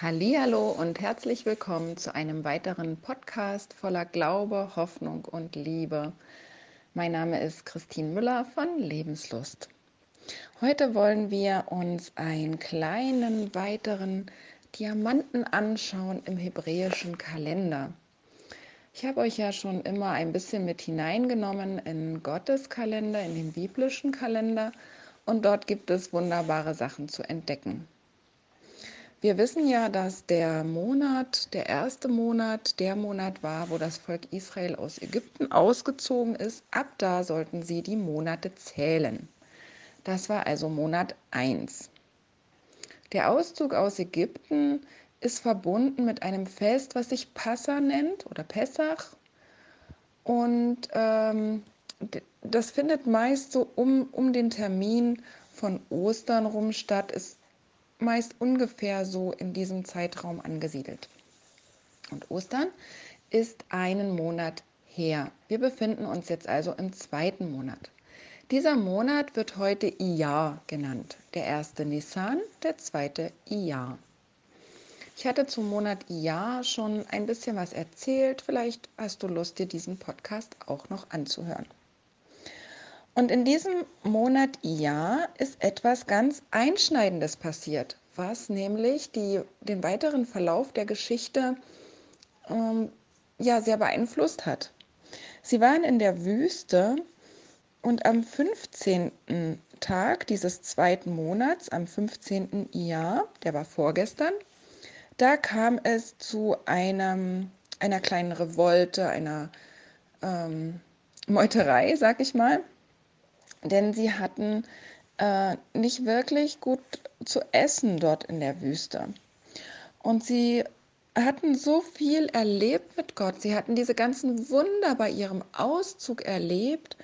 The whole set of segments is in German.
Hallo und herzlich willkommen zu einem weiteren Podcast voller Glaube, Hoffnung und Liebe. Mein Name ist Christine Müller von Lebenslust. Heute wollen wir uns einen kleinen weiteren Diamanten anschauen im hebräischen Kalender. Ich habe euch ja schon immer ein bisschen mit hineingenommen in Gottes Kalender, in den biblischen Kalender und dort gibt es wunderbare Sachen zu entdecken. Wir wissen ja, dass der Monat, der erste Monat, der Monat war, wo das Volk Israel aus Ägypten ausgezogen ist. Ab da sollten sie die Monate zählen. Das war also Monat 1. Der Auszug aus Ägypten ist verbunden mit einem Fest, was sich Passa nennt oder Pessach. Und ähm, das findet meist so um, um den Termin von Ostern rum statt. Es meist ungefähr so in diesem Zeitraum angesiedelt. Und Ostern ist einen Monat her. Wir befinden uns jetzt also im zweiten Monat. Dieser Monat wird heute Iyar genannt. Der erste Nissan, der zweite Iyar. Ich hatte zum Monat Iyar schon ein bisschen was erzählt. Vielleicht hast du Lust, dir diesen Podcast auch noch anzuhören. Und in diesem Monat Jahr ist etwas ganz Einschneidendes passiert, was nämlich die, den weiteren Verlauf der Geschichte ähm, ja, sehr beeinflusst hat. Sie waren in der Wüste und am 15. Tag dieses zweiten Monats, am 15. Jahr, der war vorgestern, da kam es zu einem, einer kleinen Revolte, einer ähm, Meuterei, sag ich mal denn sie hatten äh, nicht wirklich gut zu essen dort in der Wüste. Und sie hatten so viel erlebt mit Gott. Sie hatten diese ganzen Wunder bei ihrem Auszug erlebt.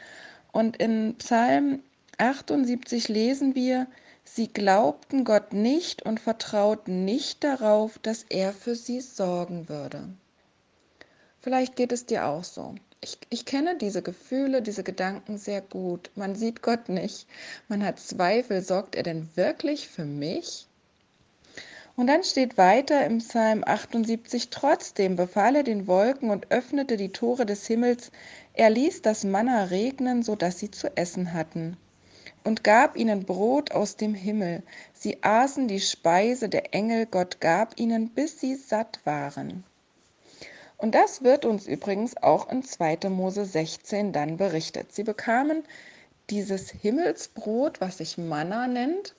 Und in Psalm 78 lesen wir, sie glaubten Gott nicht und vertrauten nicht darauf, dass er für sie sorgen würde. Vielleicht geht es dir auch so ich, ich kenne diese Gefühle, diese Gedanken sehr gut. Man sieht Gott nicht. Man hat Zweifel. Sorgt er denn wirklich für mich? Und dann steht weiter im Psalm 78, trotzdem befahl er den Wolken und öffnete die Tore des Himmels, er ließ das Manna regnen, so dass sie zu essen hatten, und gab ihnen Brot aus dem Himmel. Sie aßen die Speise der Engel, Gott gab ihnen, bis sie satt waren. Und das wird uns übrigens auch in 2. Mose 16 dann berichtet. Sie bekamen dieses Himmelsbrot, was sich Manna nennt.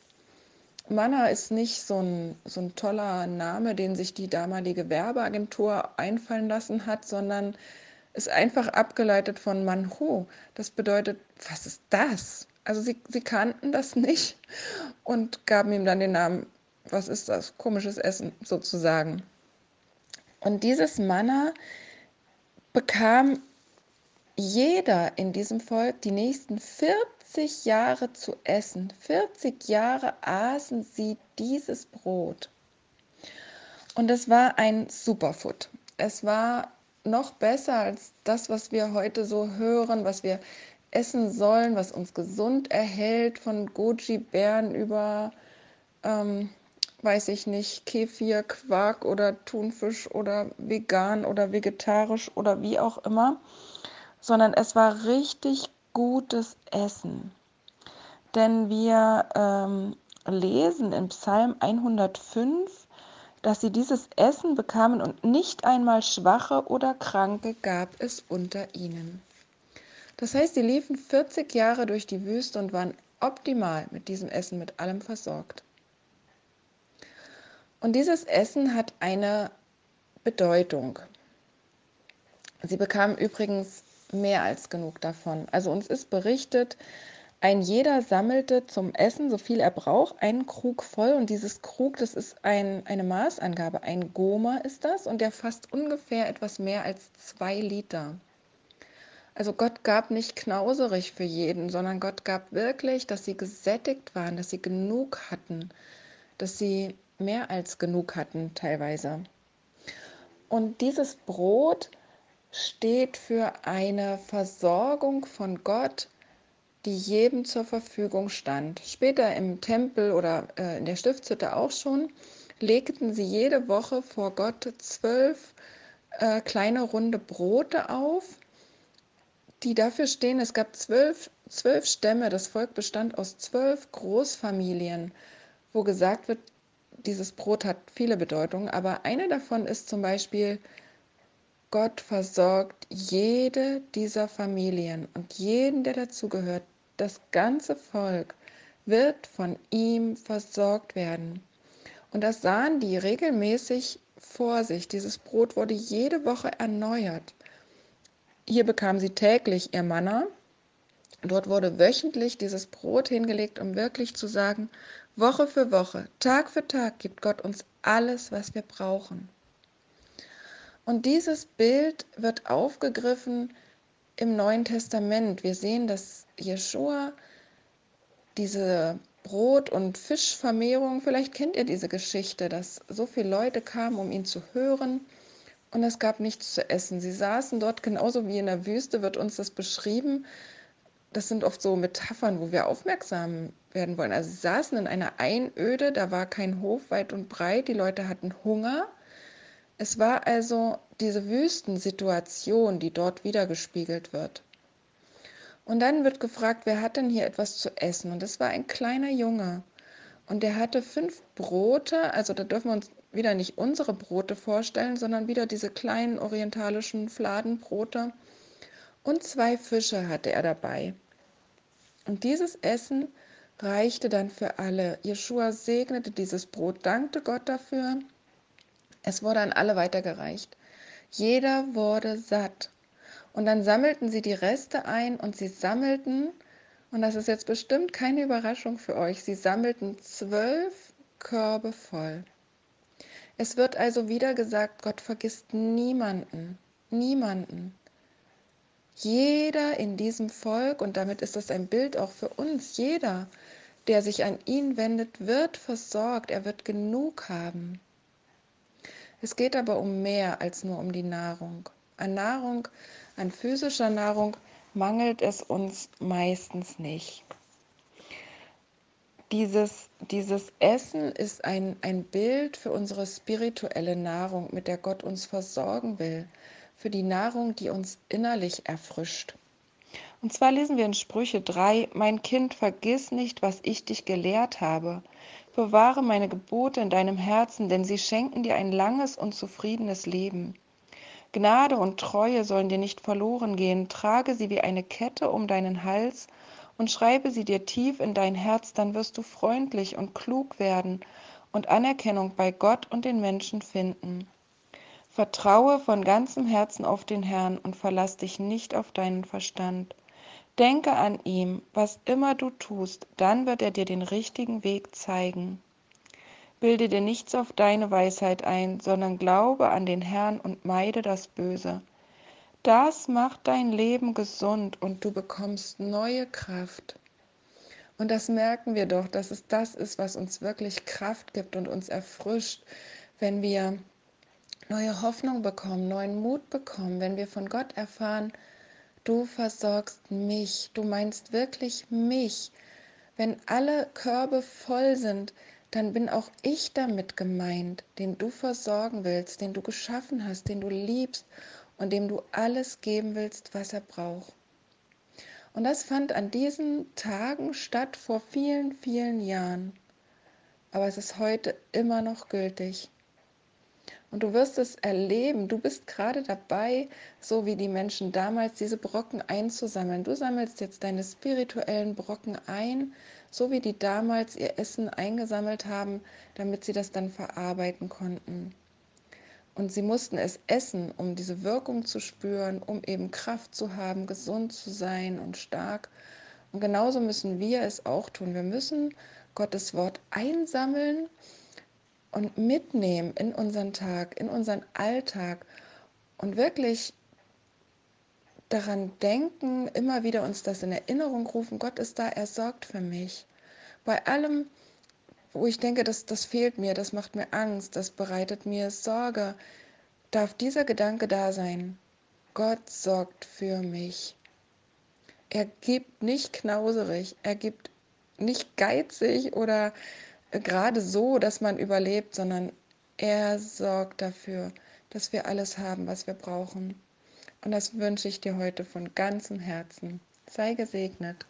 Manna ist nicht so ein, so ein toller Name, den sich die damalige Werbeagentur einfallen lassen hat, sondern ist einfach abgeleitet von Manhu. Das bedeutet, was ist das? Also sie, sie kannten das nicht und gaben ihm dann den Namen, was ist das? Komisches Essen sozusagen. Und dieses Manna bekam jeder in diesem Volk die nächsten 40 Jahre zu essen. 40 Jahre aßen sie dieses Brot. Und es war ein Superfood. Es war noch besser als das, was wir heute so hören, was wir essen sollen, was uns gesund erhält, von Goji-Bären über ähm, weiß ich nicht, Kefir, Quark oder Thunfisch oder vegan oder vegetarisch oder wie auch immer, sondern es war richtig gutes Essen. Denn wir ähm, lesen in Psalm 105, dass sie dieses Essen bekamen und nicht einmal Schwache oder Kranke gab es unter ihnen. Das heißt, sie liefen 40 Jahre durch die Wüste und waren optimal mit diesem Essen, mit allem versorgt. Und dieses Essen hat eine Bedeutung. Sie bekamen übrigens mehr als genug davon. Also uns ist berichtet, ein jeder sammelte zum Essen, so viel er braucht, einen Krug voll. Und dieses Krug, das ist ein, eine Maßangabe. Ein Goma ist das und der fasst ungefähr etwas mehr als zwei Liter. Also Gott gab nicht knauserig für jeden, sondern Gott gab wirklich, dass sie gesättigt waren, dass sie genug hatten, dass sie mehr als genug hatten teilweise. Und dieses Brot steht für eine Versorgung von Gott, die jedem zur Verfügung stand. Später im Tempel oder äh, in der Stiftshütte auch schon. legten sie jede Woche vor Gott zwölf äh, kleine runde Brote auf, die dafür stehen, es gab zwölf, zwölf Stämme, das Volk bestand aus zwölf Großfamilien, wo gesagt wird, dieses Brot hat viele Bedeutungen, aber eine davon ist zum Beispiel, Gott versorgt jede dieser Familien und jeden, der dazugehört. Das ganze Volk wird von ihm versorgt werden. Und das sahen die regelmäßig vor sich. Dieses Brot wurde jede Woche erneuert. Hier bekamen sie täglich ihr Manna. Dort wurde wöchentlich dieses Brot hingelegt, um wirklich zu sagen, Woche für Woche, Tag für Tag gibt Gott uns alles, was wir brauchen. Und dieses Bild wird aufgegriffen im Neuen Testament. Wir sehen, dass Jeshua diese Brot- und Fischvermehrung, vielleicht kennt ihr diese Geschichte, dass so viele Leute kamen, um ihn zu hören und es gab nichts zu essen. Sie saßen dort genauso wie in der Wüste, wird uns das beschrieben. Das sind oft so Metaphern, wo wir aufmerksam werden wollen. Also sie saßen in einer Einöde, da war kein Hof weit und breit, die Leute hatten Hunger. Es war also diese Wüstensituation, die dort wiedergespiegelt wird. Und dann wird gefragt, wer hat denn hier etwas zu essen? Und es war ein kleiner Junge. Und der hatte fünf Brote, also da dürfen wir uns wieder nicht unsere Brote vorstellen, sondern wieder diese kleinen orientalischen Fladenbrote. Und zwei Fische hatte er dabei. Und dieses Essen reichte dann für alle. Jeschua segnete dieses Brot, dankte Gott dafür. Es wurde an alle weitergereicht. Jeder wurde satt. Und dann sammelten sie die Reste ein und sie sammelten, und das ist jetzt bestimmt keine Überraschung für euch, sie sammelten zwölf Körbe voll. Es wird also wieder gesagt, Gott vergisst niemanden, niemanden. Jeder in diesem Volk, und damit ist das ein Bild auch für uns, jeder, der sich an ihn wendet, wird versorgt, er wird genug haben. Es geht aber um mehr als nur um die Nahrung. An Nahrung an physischer Nahrung mangelt es uns meistens nicht. Dieses, dieses Essen ist ein, ein Bild für unsere spirituelle Nahrung, mit der Gott uns versorgen will, für die Nahrung, die uns innerlich erfrischt. Und zwar lesen wir in Sprüche 3, Mein Kind, vergiss nicht, was ich dich gelehrt habe. Bewahre meine Gebote in deinem Herzen, denn sie schenken dir ein langes und zufriedenes Leben. Gnade und Treue sollen dir nicht verloren gehen, trage sie wie eine Kette um deinen Hals und schreibe sie dir tief in dein Herz, dann wirst du freundlich und klug werden und Anerkennung bei Gott und den Menschen finden. Vertraue von ganzem Herzen auf den Herrn und verlass dich nicht auf deinen Verstand. Denke an ihm, was immer du tust, dann wird er dir den richtigen Weg zeigen. Bilde dir nichts auf deine Weisheit ein, sondern glaube an den Herrn und meide das Böse. Das macht dein Leben gesund und du bekommst neue Kraft. Und das merken wir doch, dass es das ist, was uns wirklich Kraft gibt und uns erfrischt, wenn wir neue Hoffnung bekommen, neuen Mut bekommen, wenn wir von Gott erfahren, du versorgst mich, du meinst wirklich mich. Wenn alle Körbe voll sind, dann bin auch ich damit gemeint, den du versorgen willst, den du geschaffen hast, den du liebst und dem du alles geben willst, was er braucht. Und das fand an diesen Tagen statt vor vielen, vielen Jahren. Aber es ist heute immer noch gültig. Und du wirst es erleben. Du bist gerade dabei, so wie die Menschen damals, diese Brocken einzusammeln. Du sammelst jetzt deine spirituellen Brocken ein, so wie die damals ihr Essen eingesammelt haben, damit sie das dann verarbeiten konnten. Und sie mussten es essen, um diese Wirkung zu spüren, um eben Kraft zu haben, gesund zu sein und stark. Und genauso müssen wir es auch tun. Wir müssen Gottes Wort einsammeln und mitnehmen in unseren Tag, in unseren Alltag und wirklich daran denken, immer wieder uns das in Erinnerung rufen, Gott ist da, er sorgt für mich. Bei allem, wo ich denke, das, das fehlt mir, das macht mir Angst, das bereitet mir Sorge, darf dieser Gedanke da sein. Gott sorgt für mich. Er gibt nicht knauserig, er gibt nicht geizig oder gerade so, dass man überlebt, sondern er sorgt dafür, dass wir alles haben, was wir brauchen. Und das wünsche ich dir heute von ganzem Herzen. Sei gesegnet.